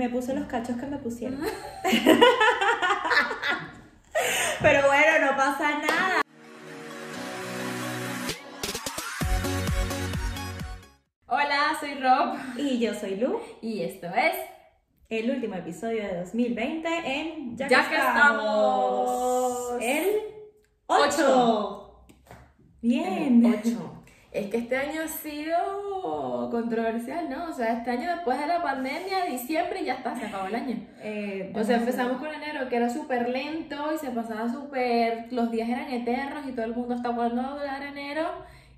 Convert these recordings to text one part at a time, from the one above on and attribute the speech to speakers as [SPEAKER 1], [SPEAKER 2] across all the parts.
[SPEAKER 1] Me puse los cachos que me pusieron. Pero bueno, no pasa nada.
[SPEAKER 2] Hola, soy Rob
[SPEAKER 1] Y yo soy Lu.
[SPEAKER 2] y esto es
[SPEAKER 1] El último episodio de 2020 en
[SPEAKER 2] Ya que estamos.
[SPEAKER 1] El 8. Bien.
[SPEAKER 2] 8. Es que este año ha sido controversial, ¿no? O sea, este año después de la pandemia, diciembre ya está, se acabó el año.
[SPEAKER 1] Eh,
[SPEAKER 2] O sea, empezamos con enero que era súper lento y se pasaba súper, los días eran eternos y todo el mundo está cuando a durar enero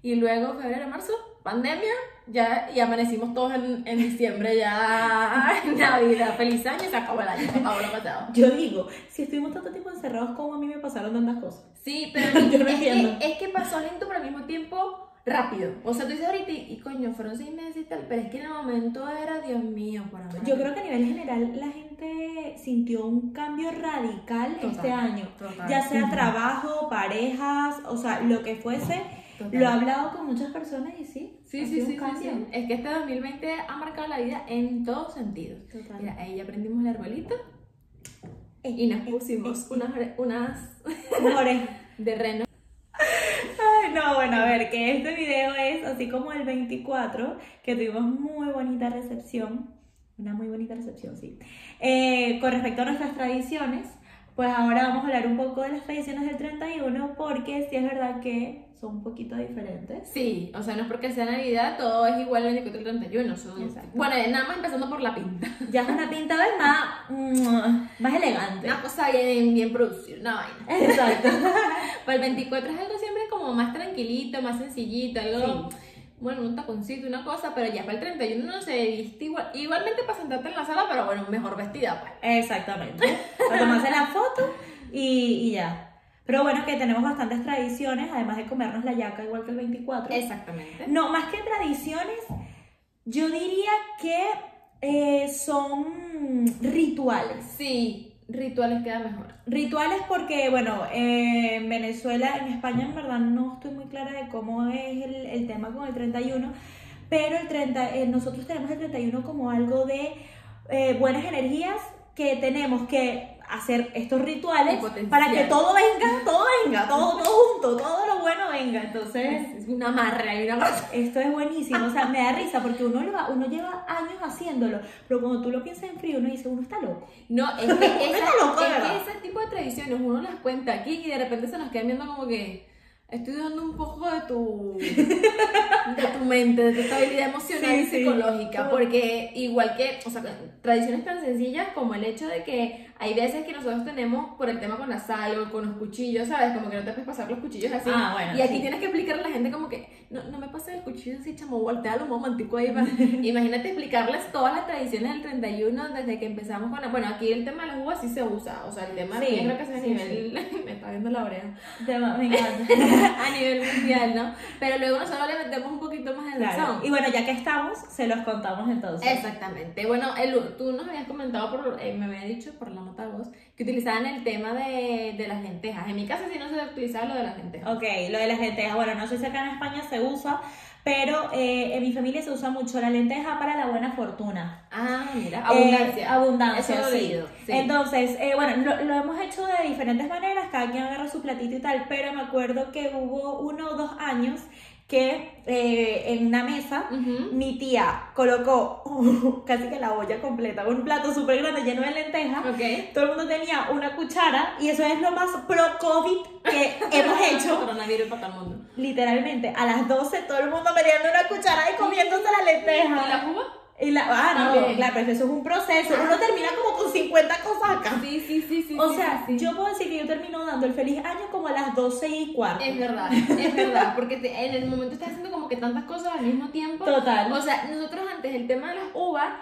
[SPEAKER 2] y luego febrero, marzo, pandemia, ya y amanecimos todos en, en diciembre, ya en Navidad, feliz año y se acabó el año, se acabó lo pasado.
[SPEAKER 1] Yo digo, si estuvimos tanto tiempo encerrados, como a mí me pasaron tantas cosas?
[SPEAKER 2] Sí, pero
[SPEAKER 1] Yo no
[SPEAKER 2] es,
[SPEAKER 1] entiendo.
[SPEAKER 2] que, es que pasó lento pero al mismo tiempo rápido. O sea, tú dices ahorita y, y coño, fueron seis meses y tal, pero es que en el momento era, Dios mío, por amor.
[SPEAKER 1] Yo creo que a nivel general la gente sintió un cambio radical
[SPEAKER 2] Total,
[SPEAKER 1] este año.
[SPEAKER 2] total.
[SPEAKER 1] Ya sea trabajo, parejas, o sea, lo que fuese.
[SPEAKER 2] Total.
[SPEAKER 1] Lo he hablado con muchas personas y sí.
[SPEAKER 2] Sí, sí, sí, sí. Es que este 2020 ha marcado la vida en todos sentidos.
[SPEAKER 1] Total.
[SPEAKER 2] Mira, ahí aprendimos el arbolito y nos pusimos unas, unas de reno.
[SPEAKER 1] Bueno, a ver, que este video es así como el 24, que tuvimos muy bonita recepción, una muy bonita recepción, sí. Eh, con respecto a nuestras tradiciones, pues ahora vamos a hablar un poco de las tradiciones del 31, porque sí es verdad que son un poquito diferentes.
[SPEAKER 2] Sí, o sea, no es porque sea Navidad, todo es igual el 24 y el 31. Son... Bueno, nada más empezando por la pinta.
[SPEAKER 1] Ya es una pinta ¿ves? más, mm, más elegante.
[SPEAKER 2] Una cosa bien, bien producida, una vaina.
[SPEAKER 1] Exacto.
[SPEAKER 2] Para el 24 es algo siempre como más tranquilito, más sencillito, algo,
[SPEAKER 1] Sí.
[SPEAKER 2] bueno, un taconcito, una cosa, pero ya para el 31 no se viste igual, igualmente para sentarte en la sala, pero bueno, mejor vestida, pues.
[SPEAKER 1] Exactamente. Para tomarse la foto y, y ya. Pero bueno, que tenemos bastantes tradiciones, además de comernos la yaca igual que el 24.
[SPEAKER 2] Exactamente.
[SPEAKER 1] No, más que tradiciones, yo diría que eh, son rituales.
[SPEAKER 2] Sí, rituales queda mejor.
[SPEAKER 1] Rituales porque, bueno, eh, en Venezuela, en España en verdad no estoy muy clara de cómo es el, el tema con el 31, pero el 30, eh, nosotros tenemos el 31 como algo de eh, buenas energías que tenemos que hacer estos rituales para que todo venga, todo venga, todo, todo junto, todo lo bueno venga. Entonces,
[SPEAKER 2] Es una amarre y una cosa.
[SPEAKER 1] esto es buenísimo, o sea, me da risa porque uno, lo va- uno lleva años haciéndolo, pero cuando tú lo piensas en frío, uno dice, uno está loco.
[SPEAKER 2] No, es que, esa-
[SPEAKER 1] Está loco,
[SPEAKER 2] es que
[SPEAKER 1] ¿verdad?
[SPEAKER 2] ese tipo de tradiciones uno las cuenta aquí y de repente se nos quedan viendo como que estoy dando un poco de tu de tu mente, de tu estabilidad emocional
[SPEAKER 1] Sí,
[SPEAKER 2] y
[SPEAKER 1] sí.
[SPEAKER 2] psicológica, porque igual que, o sea, tradiciones tan sencillas como el hecho de que hay veces que nosotros tenemos por el tema con la sal o con los cuchillos, ¿sabes? Como que no te puedes pasar los cuchillos así.
[SPEAKER 1] Ah, bueno,
[SPEAKER 2] y aquí
[SPEAKER 1] sí.
[SPEAKER 2] tienes que explicarle a la gente como que no, no me pases el cuchillo así, chamo, voltealo un momentico ahí. va. Imagínate explicarles todas las tradiciones del 31 desde que empezamos con la, bueno, aquí el tema de las uvas sí se usa, o sea, el tema
[SPEAKER 1] Sí,
[SPEAKER 2] de creo que es a
[SPEAKER 1] sí,
[SPEAKER 2] nivel, me está viendo la oreja,
[SPEAKER 1] Tema- me encanta.
[SPEAKER 2] a nivel mundial, ¿no? Pero luego nosotros le metemos un poquito más de
[SPEAKER 1] Claro.
[SPEAKER 2] razón.
[SPEAKER 1] Y bueno, ya que estamos, se los contamos entonces.
[SPEAKER 2] Exactamente. Bueno, el- tú nos habías comentado, por, eh, me había dicho por la que utilizaban el tema de, de las lentejas. En mi casa sí no se utilizaba lo de las lentejas.
[SPEAKER 1] Ok, lo de las lentejas, bueno, no sé si acá en España se usa, pero eh, en mi familia se usa mucho la lenteja para la buena fortuna.
[SPEAKER 2] Ah, mira,
[SPEAKER 1] Eh,
[SPEAKER 2] abundancia.
[SPEAKER 1] abundancia,
[SPEAKER 2] Eso
[SPEAKER 1] sí.
[SPEAKER 2] leído, sí.
[SPEAKER 1] Entonces, eh, bueno, lo, lo hemos hecho de diferentes maneras, cada quien agarra su platito y tal, pero me acuerdo que hubo uno o dos años que eh, en una mesa mi tía colocó uh, casi que la olla completa, un plato súper grande lleno de lentejas.
[SPEAKER 2] Ok.
[SPEAKER 1] Todo el mundo tenía una cuchara y eso es lo más pro-COVID que hemos hecho.
[SPEAKER 2] Coronavirus para todo el mundo.
[SPEAKER 1] Literalmente, a las 12 todo el mundo metiendo una cuchara y comiéndose la
[SPEAKER 2] ¿Y
[SPEAKER 1] lenteja.
[SPEAKER 2] la uva?
[SPEAKER 1] Y la, ah, no,
[SPEAKER 2] También.
[SPEAKER 1] claro, pero eso es un proceso. Uno termina como con 50 cosas acá.
[SPEAKER 2] Sí, sí, sí, sí.
[SPEAKER 1] O
[SPEAKER 2] sí,
[SPEAKER 1] sea,
[SPEAKER 2] sí, sí.
[SPEAKER 1] yo puedo decir que yo termino dando el feliz año como a las 12 y cuarto.
[SPEAKER 2] Es verdad, es verdad, porque te- en el momento estás haciendo como que tantas cosas al mismo tiempo.
[SPEAKER 1] Total.
[SPEAKER 2] O sea, nosotros antes el tema de las uvas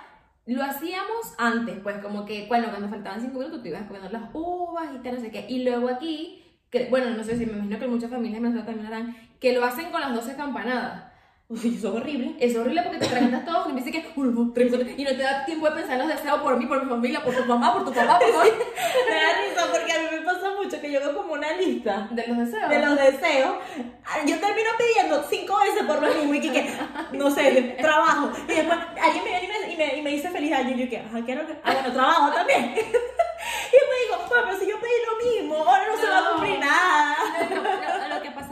[SPEAKER 2] lo hacíamos antes, pues como que, bueno, cuando faltaban cinco minutos tú ibas comiendo las uvas y tal, no sé qué. Y luego aquí, que, bueno, no sé si me imagino que muchas familias en Venezuela también harán, que lo hacen con las 12 campanadas.
[SPEAKER 1] Uy, eso es horrible.
[SPEAKER 2] Es horrible porque te preguntas todo y me dice que uno, tres, cuatro, y no te da tiempo de pensar en los deseos por mí, por mi familia, por tu mamá, por tu papá, por todo.
[SPEAKER 1] Me da risa porque a mí me pasa mucho que yo hago como una lista
[SPEAKER 2] De los deseos.
[SPEAKER 1] de los deseos. Ah, Yo termino pidiendo cinco veces por lo mismo y que, que, no sé, trabajo. Y después alguien me viene y me, y me, dice feliz año. Y yo, ¿qué? Ajá, ¿qué era lo que? Ah, bueno, trabajo también. y me digo, bueno, pero si yo pedí lo mismo, ahora no, se va a cumplir nada.
[SPEAKER 2] No, no, lo, que pasaba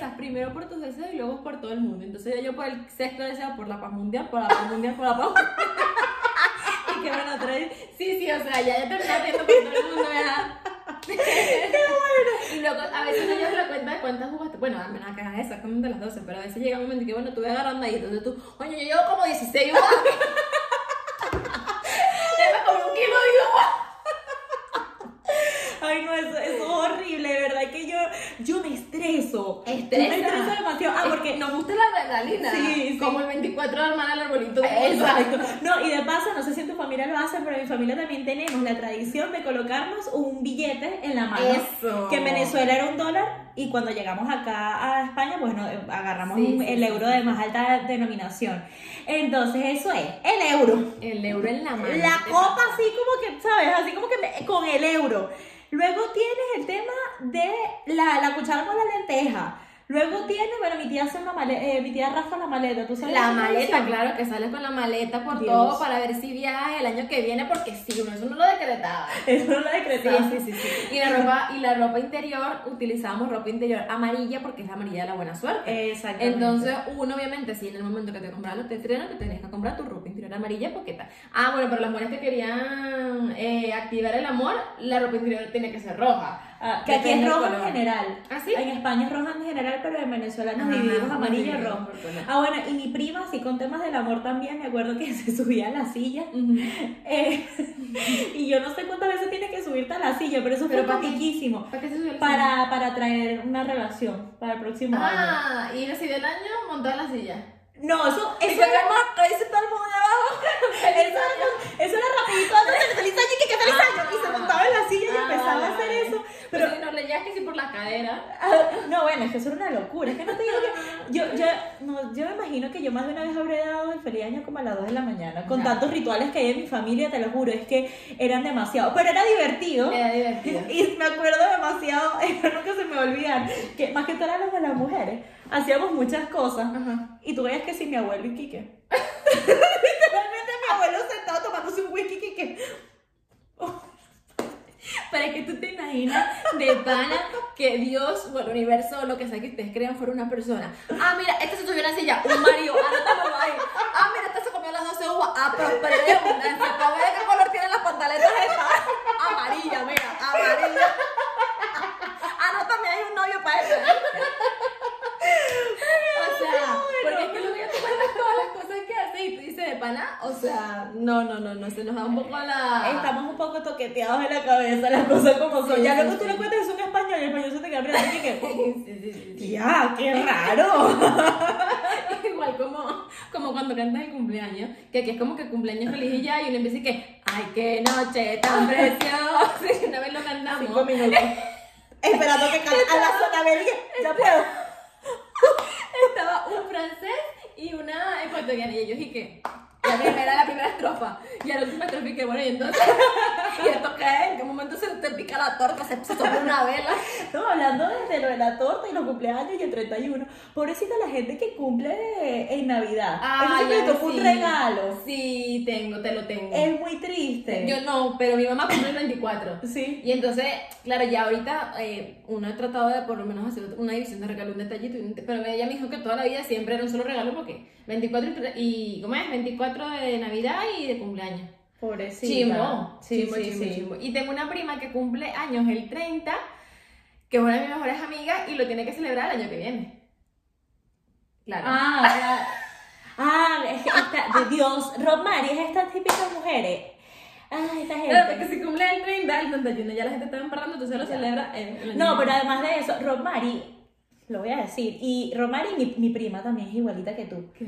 [SPEAKER 2] empiezas primero por tus deseos y luego por todo el mundo. Entonces yo por el sexto deseo, por la paz mundial, por la paz mundial, por la paz mundial. y que bueno, otra vez, sí, sí, o sea, ya, ya terminé haciendo por todo el mundo, ¿verdad? Y luego, a veces no llevas la cuenta de cuántas jugaste. Bueno, al menos acá exactamente las 12, pero a veces llega un momento que, bueno, tú vas agarrando ahí, entonces tú, oye, yo llevo como 16 uvas. ya me comí un kilo de uvas.
[SPEAKER 1] Ay, no, eso, eso es horrible, de verdad que yo, yo
[SPEAKER 2] Estresa.
[SPEAKER 1] Me demasiado. Ah, porque
[SPEAKER 2] nos gusta la adrenalina.
[SPEAKER 1] Sí, sí.
[SPEAKER 2] Como el 24 de armar el arbolito
[SPEAKER 1] Exacto. No, y de paso, no sé si en tu familia lo hacen, pero en mi familia también tenemos la tradición de colocarnos un billete en la mano.
[SPEAKER 2] Eso.
[SPEAKER 1] Que en Venezuela era un dólar y cuando llegamos acá a España, pues no, agarramos
[SPEAKER 2] Sí,
[SPEAKER 1] un-
[SPEAKER 2] sí,
[SPEAKER 1] el euro de más alta denominación. Entonces, eso es, el euro.
[SPEAKER 2] El euro en la mano.
[SPEAKER 1] La copa así como que, ¿sabes? Así como que me- con el euro. Luego tienes el tema de la, la cuchara con la lenteja. Luego tienes, bueno, mi tía hace una maleta, mi tía raspa la maleta, ¿tú sabes?
[SPEAKER 2] La maleta, claro, que sales con la maleta por
[SPEAKER 1] Dios.
[SPEAKER 2] todo para ver si viajas el año que viene, porque sí, uno eso no lo decretaba.
[SPEAKER 1] Eso no lo
[SPEAKER 2] Sí,
[SPEAKER 1] decretaba.
[SPEAKER 2] sí, sí, sí. Y la ropa, y la ropa interior, utilizamos ropa interior amarilla porque es la amarilla de la buena suerte.
[SPEAKER 1] Exactamente.
[SPEAKER 2] Entonces, uno obviamente, si en el momento que te compras los estrenos, te tenías que comprar tu ropa interior amarilla porque tal. Ah, bueno, pero las mujeres que querían eh, activar el amor, la ropa interior tenía que ser roja.
[SPEAKER 1] Ah, que aquí es rojo en general.
[SPEAKER 2] ¿Ah, sí?
[SPEAKER 1] En España es roja en general, pero en Venezuela nos
[SPEAKER 2] Ajá,
[SPEAKER 1] dividimos amarillo y rojo. Ah, bueno, y mi prima, así con temas del amor también, me acuerdo que se subía a la silla. Eh, y yo no sé cuántas veces tienes que subirte a la silla, pero eso
[SPEAKER 2] Pero
[SPEAKER 1] fue poquísimo.
[SPEAKER 2] ¿Para qué se subió
[SPEAKER 1] Para, para traer una relación para el próximo año.
[SPEAKER 2] Ah, y recibió el año montado en la silla.
[SPEAKER 1] No, eso, eso era
[SPEAKER 2] marco, dice todo el mundo abajo.
[SPEAKER 1] Eso era, eso era rapidito antes de feliz año y que, que feliz año. Y se montaba en la silla y
[SPEAKER 2] Ah,
[SPEAKER 1] empezaba a hacer eso.
[SPEAKER 2] Pero si no leías que sí por la cadera.
[SPEAKER 1] No, bueno, es que eso era una locura. Es que no te digo que. Yo, yo, no, yo me imagino que yo más de una vez habré dado el feliz año como a las 2 de la mañana. Con tantos rituales que hay en mi familia, te lo juro, es que eran demasiado. Pero era divertido.
[SPEAKER 2] Era divertido.
[SPEAKER 1] Y me acuerdo demasiado, nunca se me olvidar, que más que todo eran los de las mujeres. Hacíamos muchas cosas.
[SPEAKER 2] Ajá.
[SPEAKER 1] Y tú veías que sí, mi abuelo y Quique. Literalmente mi abuelo sentado tomándose un whisky Quique.
[SPEAKER 2] Es que tú te imaginas de pana que Dios o el universo o lo que sea que ustedes crean fuera una persona. Ah, mira, este se subió a la silla, un marido, anótalo ahí. Ah, mira, este se comió las 12 uvas. Ah, y abundancia. Para ver qué color tienen las pantaletas estas. Amarilla, mira, amarilla. Ah, no, también hay un novio para eso. O sea, porque es que luego ya te cuentas todas las cosas que hace y tú dices de pana, o sea, no, no, no, no, se nos da un poco la...
[SPEAKER 1] Estamos un poco toqueteados en la cabeza, las cosas como son.
[SPEAKER 2] Sí,
[SPEAKER 1] ya luego tú le cuentas eso en español y el español se te queda mirando y que.
[SPEAKER 2] Sí, sí.
[SPEAKER 1] ¡Ya, qué raro!
[SPEAKER 2] Igual como, como cuando cantas el cumpleaños, que aquí es como que cumpleaños feliz y ya, y uno empieza y que, ¡ay, qué noche tan preciosa! Y una vez lo cantamos.
[SPEAKER 1] Cinco minutos. Esperando que cante a la zona belga. Ya puedo.
[SPEAKER 2] Estaba un francés y una ecuatoriana, y ellos y que, la primera, la primera estrofa, y a la última estrofa y que, bueno, y entonces, ¿y esto qué? ¿En qué momento se te pica la torta? ¿Se, se sopla una vela?
[SPEAKER 1] Estamos hablando de lo de la torta y los cumpleaños y el 31. Pobrecita la gente que cumple en Navidad. Eso sí me tocó un regalo.
[SPEAKER 2] Sí, tengo, te lo tengo.
[SPEAKER 1] Es muy triste.
[SPEAKER 2] Yo no, pero mi mamá cumple el 24.
[SPEAKER 1] Sí.
[SPEAKER 2] Y entonces, claro, ya ahorita eh, uno ha tratado de por lo menos hacer una división de regalo, un detallito, pero ella me dijo que toda la vida siempre era un solo regalo porque 24 y, tre- y ¿cómo es? 24 de Navidad y de cumpleaños.
[SPEAKER 1] Pobrecita.
[SPEAKER 2] Chimbo,
[SPEAKER 1] Sí,
[SPEAKER 2] chimbo,
[SPEAKER 1] sí,
[SPEAKER 2] chimbo,
[SPEAKER 1] sí.
[SPEAKER 2] chimbo. Y tengo una prima que cumple años el 30, que es una de mis mejores amigas y lo tiene que celebrar el año que viene. Claro.
[SPEAKER 1] Ah, claro. Ah, es esta, de Dios, Romari es estas típicas mujeres. Ay, esta
[SPEAKER 2] Claro, porque
[SPEAKER 1] gente.
[SPEAKER 2] si cumple el 30, el 31 ya la gente está embarrando, entonces lo celebra el, el
[SPEAKER 1] No, pero además de eso, Romari, lo voy a decir, y Romari, mi, mi prima también es igualita que tú.
[SPEAKER 2] ¿Qué?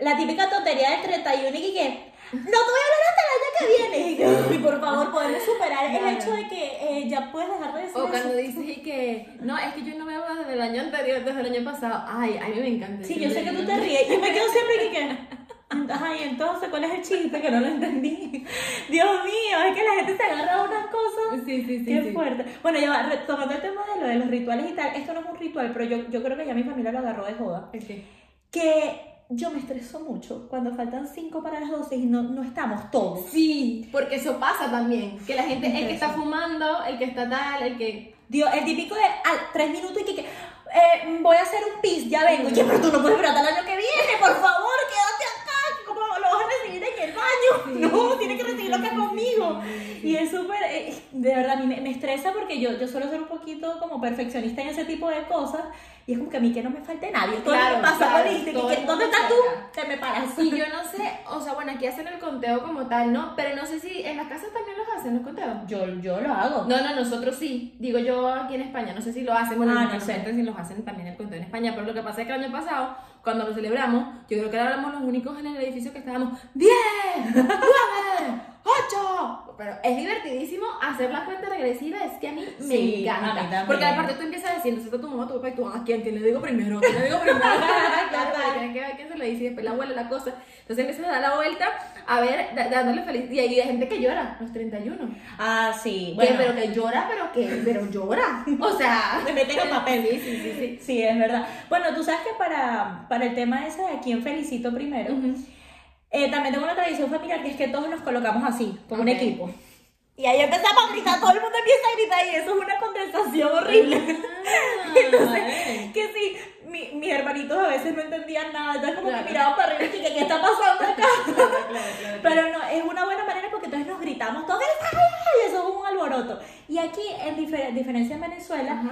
[SPEAKER 1] La típica tontería del 31 y que, no te voy a hablar hasta el año que viene. Y que, "Ay, por favor, podemos superar el
[SPEAKER 2] Claro.
[SPEAKER 1] hecho de que eh, ya puedes dejar de decir
[SPEAKER 2] O
[SPEAKER 1] eso.
[SPEAKER 2] cuando dices y que, no, es que yo no veo desde el año anterior, desde el año pasado. Ay, a mí me encanta.
[SPEAKER 1] Sí, yo sé que tú te ríes. Yo me quedo siempre que, que ay, entonces, ¿cuál es el chiste? Que no lo entendí. Dios mío, es que la gente se agarra a unas cosas.
[SPEAKER 2] Sí, sí, sí.
[SPEAKER 1] Qué
[SPEAKER 2] sí.
[SPEAKER 1] fuerte. Bueno, ya va, retomando el tema de lo de los rituales y tal, esto no es un ritual, pero yo, yo creo que ya mi familia lo agarró de joda.
[SPEAKER 2] Ok.
[SPEAKER 1] Que yo me estreso mucho cuando faltan 5 para las 12 y no, no estamos todos.
[SPEAKER 2] Sí, porque eso pasa también. Que la gente, el que está fumando, el que está tal, el que.
[SPEAKER 1] Dios, el típico de ah, 3 minutos y que, que, eh, voy a hacer un pis, ya vengo. Oye, pero tú no puedes esperar hasta el año que viene, por favor, quédate acá. que ¿Cómo lo vas a recibir en el baño? no, tienes que recibirlo acá conmigo. Y es súper, eh, de verdad, a mí me, me estresa porque yo, yo suelo ser un poquito como perfeccionista en ese tipo de cosas. Y es como que a mí que no me falte nadie. Todo
[SPEAKER 2] Claro,
[SPEAKER 1] me pasa
[SPEAKER 2] claro,
[SPEAKER 1] Instagram,
[SPEAKER 2] todo
[SPEAKER 1] que, ¿Dónde estás tú? Te me paras.
[SPEAKER 2] Y yo no sé, o sea, bueno, aquí hacen el conteo como tal, ¿no? Pero no sé si en las casas también los hacen los conteos.
[SPEAKER 1] Yo, yo lo hago.
[SPEAKER 2] No, no, nosotros sí. Digo yo aquí en España, no sé si lo hacen, bueno,
[SPEAKER 1] Ah,
[SPEAKER 2] no
[SPEAKER 1] no sé.
[SPEAKER 2] si los hacen también el conteo en España, pero lo que pasa es que el año pasado, cuando lo celebramos, yo creo que éramos los únicos en el edificio que estábamos 10, 9, 8. Pero es divertidísimo hacer la cuenta regresiva, es que a mí me
[SPEAKER 1] Sí,
[SPEAKER 2] encanta.
[SPEAKER 1] mí.
[SPEAKER 2] Porque aparte tú empiezas diciendo, está tu mamá, tu papá y tú, ¿a quién? ¿Quién le digo primero? ¿Quién le digo primero? claro, que ver quién se lo dice y después la abuela, la cosa. Entonces empiezas a dar la vuelta, a ver, da- dándole feliz. Y hay gente que llora, los 31.
[SPEAKER 1] Ah, sí.
[SPEAKER 2] Que,
[SPEAKER 1] Bueno,
[SPEAKER 2] pero que llora, pero que, pero llora. O sea,
[SPEAKER 1] Me meten en papel.
[SPEAKER 2] Sí, sí, sí, sí.
[SPEAKER 1] Sí, es verdad. Bueno, tú sabes que para, para el tema ese de a quién felicito primero,
[SPEAKER 2] Ujú.
[SPEAKER 1] Eh, también tengo una tradición familiar que es que todos nos colocamos así, como un
[SPEAKER 2] Ok.
[SPEAKER 1] equipo. Y ahí empezamos a gritar, todo el mundo empieza a gritar y eso es una condensación horrible.
[SPEAKER 2] Ah,
[SPEAKER 1] Entonces, que sí, mi- mis hermanitos a veces no entendían nada, entonces como
[SPEAKER 2] Claro.
[SPEAKER 1] que miraban para arriba y que, ¿qué está pasando acá?
[SPEAKER 2] Claro, claro.
[SPEAKER 1] Pero no, es una buena manera porque entonces nos gritamos todos y eso es un alboroto. Y aquí, en difer- diferencia en Venezuela,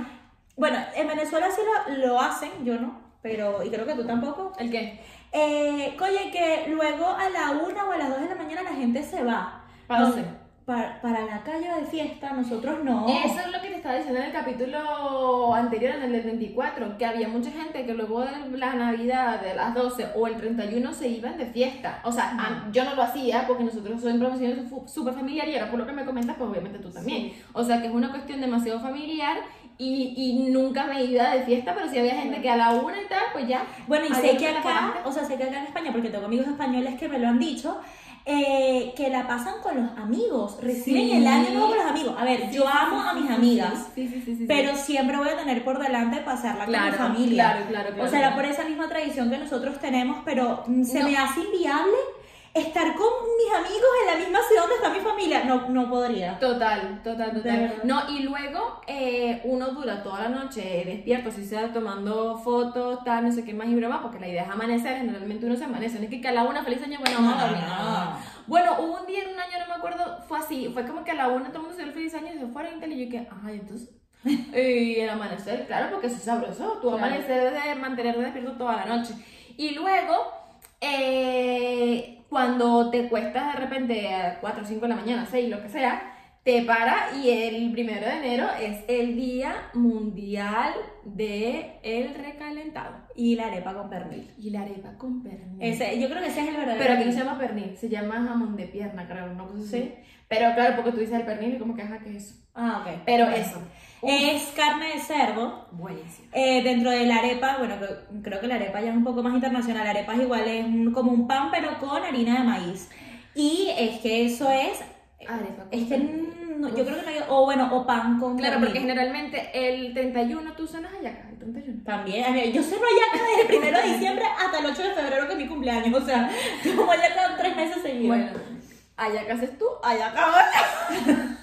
[SPEAKER 1] bueno, en Venezuela sí lo, lo hacen, yo no, pero, y creo que tú tampoco.
[SPEAKER 2] ¿El qué?
[SPEAKER 1] Eh, oye, que luego a la una o a las dos de la mañana la gente se va.
[SPEAKER 2] ¿Para dónde?
[SPEAKER 1] Para, para la calle de fiesta, nosotros no.
[SPEAKER 2] Eso es lo que te estaba diciendo en el capítulo anterior, en el del 24, que había mucha gente que luego de la Navidad de las 12 o el 31 se iban de fiesta. O sea, yo no lo hacía porque nosotros somos profesionales fu- súper familiar y ahora por lo que me comentas, pues obviamente tú también. O sea, que es una cuestión demasiado familiar y, y nunca me iba de fiesta, pero si había gente que a la una y tal, pues ya.
[SPEAKER 1] Bueno, y sé que acá, o sea, sé que acá en España, porque tengo amigos españoles que me lo han dicho, eh, que la pasan con los amigos, reciben
[SPEAKER 2] Sí.
[SPEAKER 1] el año nuevo con los amigos. A ver, yo amo a mis amigas,
[SPEAKER 2] Sí, sí, sí, sí. sí.
[SPEAKER 1] pero siempre voy a tener por delante pasarla con
[SPEAKER 2] Claro,
[SPEAKER 1] mi familia.
[SPEAKER 2] claro, claro, claro.
[SPEAKER 1] O sea, era por esa misma tradición que nosotros tenemos, pero mm, se
[SPEAKER 2] No.
[SPEAKER 1] me hace inviable estar con mis amigos en la misma ciudad donde está mi familia. No, no podría.
[SPEAKER 2] Total, total, total. No, y luego eh, uno dura toda la noche despierto, si sea tomando fotos, tal, no sé qué más y broma, porque la idea es amanecer, generalmente uno se amanece, no es que a la una feliz año, bueno, vamos a dormir. no. Bueno, hubo un día en un año, no me acuerdo, fue así, fue como que a la una todo el mundo se dio el feliz año y se fueron y tal, y yo que, ay, entonces... Y el amanecer, claro, porque eso es sabroso, tu
[SPEAKER 1] Claro.
[SPEAKER 2] amanecer de mantenerte despierto toda la noche. Y luego, eh, cuando te cuestas de repente a 4 o 5 de la mañana, 6, lo que sea, te para y el primero de enero es el Día Mundial de el Recalentado.
[SPEAKER 1] Y la arepa con pernil.
[SPEAKER 2] Y la arepa con pernil.
[SPEAKER 1] Ese, yo creo que ese es el verdadero.
[SPEAKER 2] Pero aquí no se llama pernil, se llama jamón de pierna, creo, una cosa así. Pero claro, porque tú dices el pernil y como que ajá, es eso.
[SPEAKER 1] Ah, ok.
[SPEAKER 2] Pero eso. Uf,
[SPEAKER 1] Es carne de cerdo.
[SPEAKER 2] buenísimo.
[SPEAKER 1] Eh, dentro de la arepa, bueno, creo, creo que la arepa ya es un poco más internacional. La arepa es igual, es un- como un pan, pero con harina de maíz. Y es que eso es.
[SPEAKER 2] Arepa
[SPEAKER 1] Es que no, yo creo que no hay. O bueno, o pan con.
[SPEAKER 2] Claro, porque generalmente el 31 tú cenas hallaca, el 31.
[SPEAKER 1] También, yo ceno hallaca desde el primero de diciembre hasta el 8 de febrero, que es mi cumpleaños. O sea, yo como hallaca tres meses seguidos.
[SPEAKER 2] Bueno, hallaca haces tú, hallaca ahora.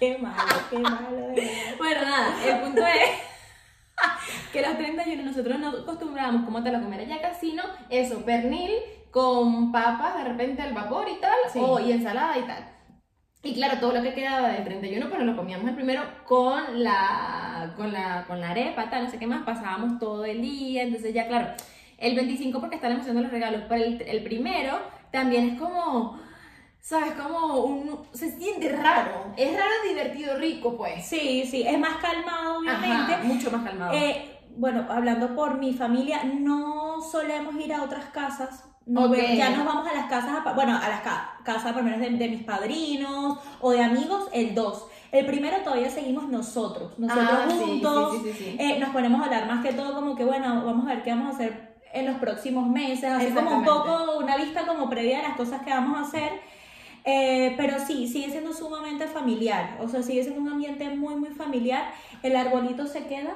[SPEAKER 1] Qué malo, qué malo, de verdad.
[SPEAKER 2] Bueno, nada, el punto es que los 31 nosotros no acostumbrábamos como tal a comer hallaca, sino eso, pernil con papas de repente al vapor y tal,
[SPEAKER 1] Sí.
[SPEAKER 2] o, y ensalada y tal. Y claro, todo lo que quedaba del 31, pues lo comíamos el primero con la, con la, con la arepa, tal, no sé qué más, pasábamos todo el día, entonces ya claro, el 25 porque está la emoción de los regalos, pero el, el primero también es como, ¿sabes? Como un, se siente raro, es raro, divertido, rico, pues.
[SPEAKER 1] Sí, sí, es más calmado, obviamente.
[SPEAKER 2] Ajá, mucho más calmado.
[SPEAKER 1] Eh, bueno, hablando por mi familia, no solemos ir a otras casas. No
[SPEAKER 2] Ok.
[SPEAKER 1] ve- ya nos vamos a las casas, bueno, a las ca- casas por lo menos de, de mis padrinos o de amigos, el 2. El primero todavía seguimos nosotros, nosotros
[SPEAKER 2] Ah,
[SPEAKER 1] juntos.
[SPEAKER 2] sí, sí, sí,
[SPEAKER 1] eh, nos ponemos a hablar más que todo como que, bueno, vamos a ver qué vamos a hacer en los próximos meses, así como un poco una vista como previa de las cosas que vamos a hacer. Eh, pero sí, sigue siendo sumamente familiar, o sea, sigue siendo un ambiente muy, muy familiar. El arbolito se queda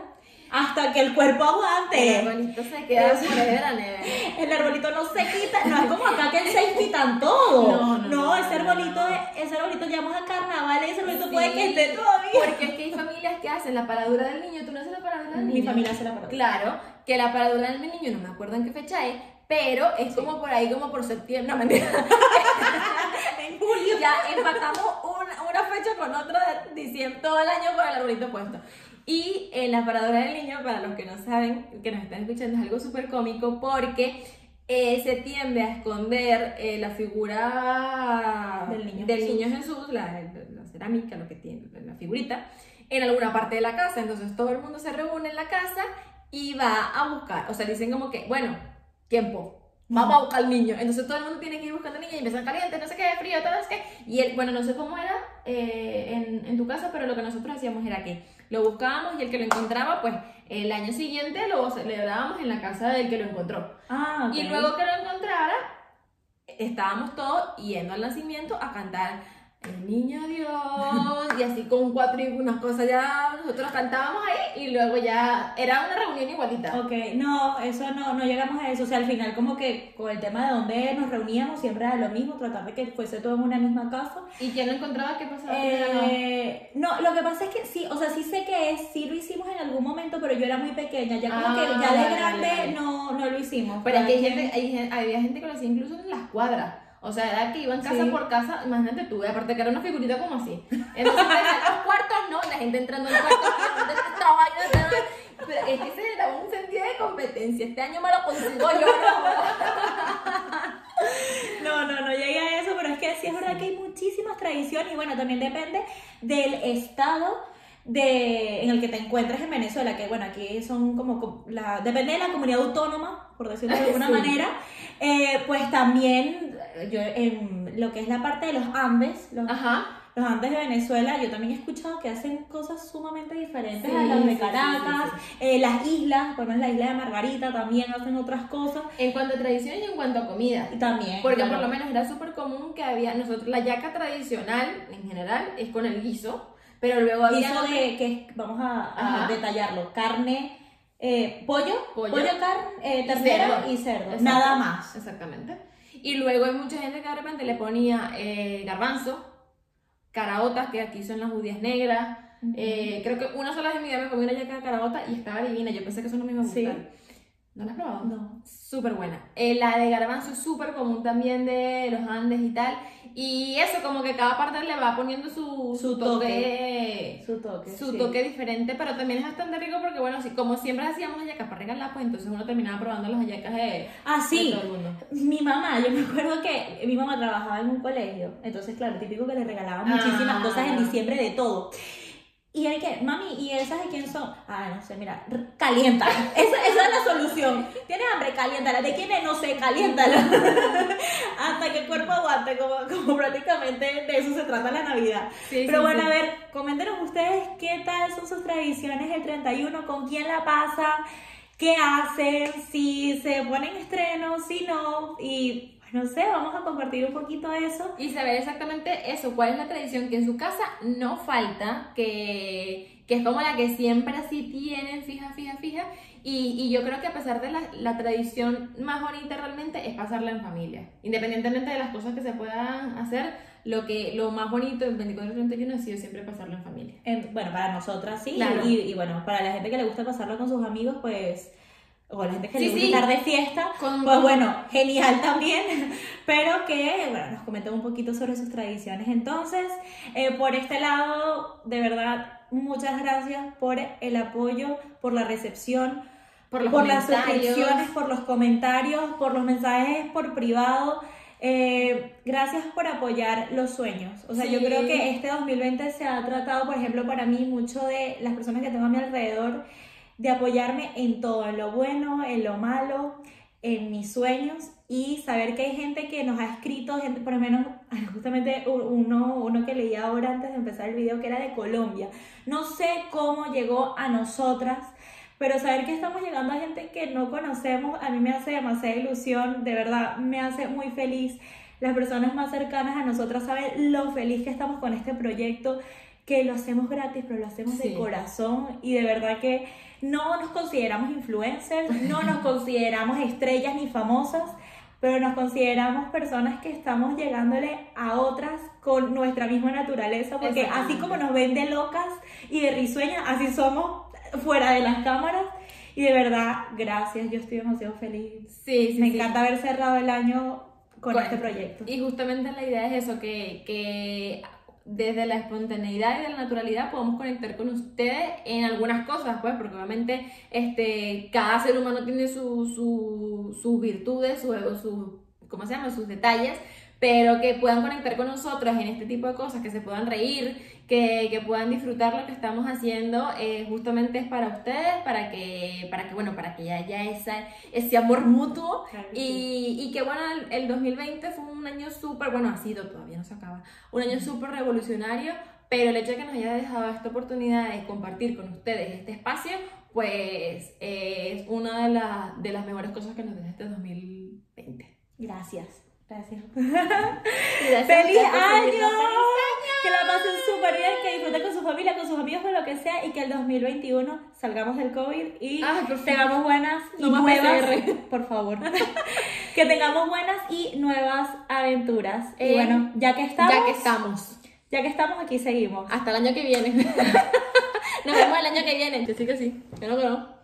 [SPEAKER 1] hasta que el cuerpo
[SPEAKER 2] El
[SPEAKER 1] aguante.
[SPEAKER 2] arbolito se queda sobre de la nevera.
[SPEAKER 1] El arbolito no se quita, no es como acá que se quitan todo.
[SPEAKER 2] No, no, no,
[SPEAKER 1] ese arbolito, ese arbolito llamamos a carnaval y ese arbolito
[SPEAKER 2] Sí,
[SPEAKER 1] puede que esté todavía.
[SPEAKER 2] Porque es que hay familias que hacen la paradura del niño. ¿Tú no haces la paradura del niño?
[SPEAKER 1] Mi familia hace la paradura.
[SPEAKER 2] Claro, que la paradura del niño, no me acuerdo en qué fecha es, pero es como por ahí, como por septiembre. No, mentira.
[SPEAKER 1] En julio.
[SPEAKER 2] ya empatamos una, una fecha con otra de diciembre, todo el año con el arbolito puesto. Y en la paradora del niño, para los que no saben, que nos están escuchando, es algo súper cómico porque eh, se tiende a esconder eh, la figura
[SPEAKER 1] Del niño
[SPEAKER 2] del
[SPEAKER 1] Jesús.
[SPEAKER 2] niño Jesús, la, la cerámica, lo que tiene, la figurita, en alguna parte de la casa. Entonces todo el mundo se reúne en la casa y va a buscar. O sea, dicen como que, bueno, tiempo. Vamos a buscar al niño. Entonces todo el mundo tiene que ir buscando al niño y empiezan caliente, no sé qué, frío, todo es que. Y él, bueno, no sé cómo era eh, en, en tu casa, pero lo que nosotros hacíamos era que lo buscábamos y el que lo encontraba, pues el año siguiente lo celebrábamos en la casa del que lo encontró.
[SPEAKER 1] Ah.
[SPEAKER 2] Y luego que lo encontrara, estábamos todos yendo al nacimiento a cantar El niño Dios y así con cuatro y unas cosas ya nosotros cantábamos ahí y luego ya era una reunión igualita.
[SPEAKER 1] Ok, no, eso no, no llegamos a eso. O sea, al final como que con el tema de dónde nos reuníamos siempre era lo mismo, tratar de que fuese todo en una misma casa.
[SPEAKER 2] ¿Y quién lo encontraba? ¿Qué pasaba?
[SPEAKER 1] Eh, no, lo que pasa es que sí, o sea, sí sé que es, sí lo hicimos en algún momento, pero yo era muy pequeña, ya como
[SPEAKER 2] Ah,
[SPEAKER 1] que ya de grande
[SPEAKER 2] vale, vale.
[SPEAKER 1] no, no lo hicimos.
[SPEAKER 2] Pero es que hay gente, hay había gente que lo hacía incluso en las cuadras. O sea, era que iban casa
[SPEAKER 1] Sí.
[SPEAKER 2] por casa, imagínate tú, aparte que era una figurita como así. Entonces, en los cuartos no, la gente entrando en cuartos, ¿dónde está es que se era un sentido de competencia. Este año me lo consigo yo,
[SPEAKER 1] No, no, no llegué a eso, pero es que sí es verdad que hay muchísimas tradiciones y bueno, también depende del estado de, en el que te encuentres en Venezuela, que bueno, aquí son como, co- la, depende de la comunidad autónoma, por decirlo de alguna
[SPEAKER 2] Sí.
[SPEAKER 1] manera, eh, pues también eh, yo en lo que es la parte de los Andes, los,
[SPEAKER 2] Ajá.
[SPEAKER 1] los Andes de Venezuela, yo también he escuchado que hacen cosas sumamente diferentes
[SPEAKER 2] Sí,
[SPEAKER 1] a las de Caracas,
[SPEAKER 2] sí,
[SPEAKER 1] eh, las islas, por lo menos la isla de Margarita también hacen otras cosas,
[SPEAKER 2] En cuanto a tradición y en cuanto a comida.
[SPEAKER 1] y también...
[SPEAKER 2] Porque
[SPEAKER 1] claro.
[SPEAKER 2] por lo menos era súper común que había, nosotros, la yaca tradicional en general es con el guiso, pero luego había...
[SPEAKER 1] Guiso de que vamos a, a detallarlo. Carne, eh, pollo,
[SPEAKER 2] Pollo.
[SPEAKER 1] pollo, carne, eh,
[SPEAKER 2] Y
[SPEAKER 1] ternera
[SPEAKER 2] cerdo.
[SPEAKER 1] y cerdo. Nada más.
[SPEAKER 2] Exactamente. Y luego hay mucha gente que de repente le ponía eh, garbanzo, caraotas, que aquí son las judías negras. Eh, creo que una sola vez en mi vida me comí una yaca de caraota y estaba divina. Yo pensé que eso no me iba a
[SPEAKER 1] Sí.
[SPEAKER 2] gustar. ¿No la has probado?
[SPEAKER 1] No.
[SPEAKER 2] Súper buena. Eh, la de garbanzo es súper común también de los Andes y tal. Y eso, como que cada parte le va poniendo su,
[SPEAKER 1] Su
[SPEAKER 2] toque.
[SPEAKER 1] Su toque.
[SPEAKER 2] Su
[SPEAKER 1] sí.
[SPEAKER 2] toque diferente, pero también es bastante rico porque, bueno, si, como siempre hacíamos hallacas para regalar, pues entonces uno terminaba probando las hallacas de,
[SPEAKER 1] Ah,
[SPEAKER 2] de
[SPEAKER 1] sí.
[SPEAKER 2] todo el mundo.
[SPEAKER 1] Mi mamá, yo me acuerdo que mi mamá trabajaba en un colegio, entonces claro, típico que le regalaban muchísimas
[SPEAKER 2] Ah.
[SPEAKER 1] cosas en diciembre de todo. Y él que, mami, ¿y esas de quién son? Ah, no sé, mira, caliéntala. Esa, esa es la solución. ¿Tienes hambre? Caliéntala. ¿De quién es? No sé, caliéntala. Hasta que el cuerpo aguante, como, como prácticamente de eso se trata la Navidad.
[SPEAKER 2] Sí,
[SPEAKER 1] Pero
[SPEAKER 2] sí,
[SPEAKER 1] bueno,
[SPEAKER 2] sí.
[SPEAKER 1] a ver, coméntenos ustedes qué tal son sus tradiciones el 31, con quién la pasan, qué hacen, si se ponen estrenos, si no, y no sé, vamos a compartir un poquito de eso.
[SPEAKER 2] Y saber exactamente eso, cuál es la tradición que en su casa no falta, que, que es como la que siempre así tienen, fija, fija, fija. Y, y yo creo que a pesar de la, la tradición más bonita realmente es pasarla en familia. Independientemente de las cosas que se puedan hacer, lo, que, lo más bonito del 24 y 31 ha sido siempre pasarlo en familia.
[SPEAKER 1] En- bueno, para nosotras sí,
[SPEAKER 2] Claro.
[SPEAKER 1] y, y bueno, para la gente que le gusta pasarlo con sus amigos, pues, o la gente que
[SPEAKER 2] Sí,
[SPEAKER 1] le gusta
[SPEAKER 2] sí.
[SPEAKER 1] estar de fiesta,
[SPEAKER 2] Con-
[SPEAKER 1] pues bueno, genial también, pero que, bueno, nos comenten un poquito sobre sus tradiciones. Entonces, eh, por este lado, de verdad, muchas gracias por el apoyo, por la recepción,
[SPEAKER 2] Por los
[SPEAKER 1] por las suscripciones, por los comentarios, por los mensajes por privado. Eh, gracias por apoyar los sueños. O sea, yo
[SPEAKER 2] Sí.
[SPEAKER 1] creo que este 2020 se ha tratado, por ejemplo, para mí mucho de las personas que tengo a mi alrededor, de apoyarme en todo, en lo bueno, en lo malo, en mis sueños y saber que hay gente que nos ha escrito, gente, por lo menos justamente uno, uno que leía ahora antes de empezar el video que era de Colombia. No sé cómo llegó a nosotras, pero saber que estamos llegando a gente que no conocemos, a mí me hace demasiada ilusión, de verdad, me hace muy feliz. Las personas más cercanas a nosotras saben lo feliz que estamos con este proyecto, que lo hacemos gratis, pero lo hacemos
[SPEAKER 2] Sí.
[SPEAKER 1] de corazón y de verdad que no nos consideramos influencers, no nos consideramos estrellas ni famosas, pero nos consideramos personas que estamos llegándole a otras con nuestra misma naturaleza, porque así como nos ven de locas y de risueñas, así somos fuera de las cámaras. Y de verdad, gracias, yo estoy demasiado feliz.
[SPEAKER 2] Sí, sí,
[SPEAKER 1] Me
[SPEAKER 2] sí.
[SPEAKER 1] encanta haber cerrado el año con
[SPEAKER 2] Con-
[SPEAKER 1] este proyecto.
[SPEAKER 2] Y justamente la idea es eso, que, que desde la espontaneidad y de la naturalidad podemos conectar con ustedes en algunas cosas, pues, porque obviamente este, cada ser humano tiene su- su- sus virtudes, sus su, ¿cómo se llama? sus detalles, pero que puedan conectar con nosotros en este tipo de cosas, que se puedan reír, que, que puedan disfrutar lo que estamos haciendo, eh, justamente es para ustedes, para que, para que, bueno, para que haya esa, ese amor mutuo
[SPEAKER 1] Claro que
[SPEAKER 2] y, y que bueno, el, el 2020 fue un año súper, bueno, ha sido, todavía no se acaba, un año súper revolucionario, pero el hecho de que nos haya dejado esta oportunidad de compartir con ustedes este espacio, pues eh, es una de, la- de las mejores cosas que nos deja este 2020.
[SPEAKER 1] Gracias. Gracias.
[SPEAKER 2] ¡Feliz
[SPEAKER 1] ¡Feliz año! Que la pasen súper bien, que disfruten con su familia, con sus amigos, con lo que sea, y que el 2021 salgamos del COVID y
[SPEAKER 2] Ay, favor.
[SPEAKER 1] tengamos buenas y
[SPEAKER 2] No
[SPEAKER 1] nuevas,
[SPEAKER 2] PCR.
[SPEAKER 1] por favor, que tengamos buenas y nuevas aventuras. y
[SPEAKER 2] Eh,
[SPEAKER 1] bueno, ya que estamos,
[SPEAKER 2] Ya que estamos.
[SPEAKER 1] ya que estamos aquí seguimos.
[SPEAKER 2] Hasta el año que viene. Nos vemos el año que viene. Yo sí que sí. Yo no no.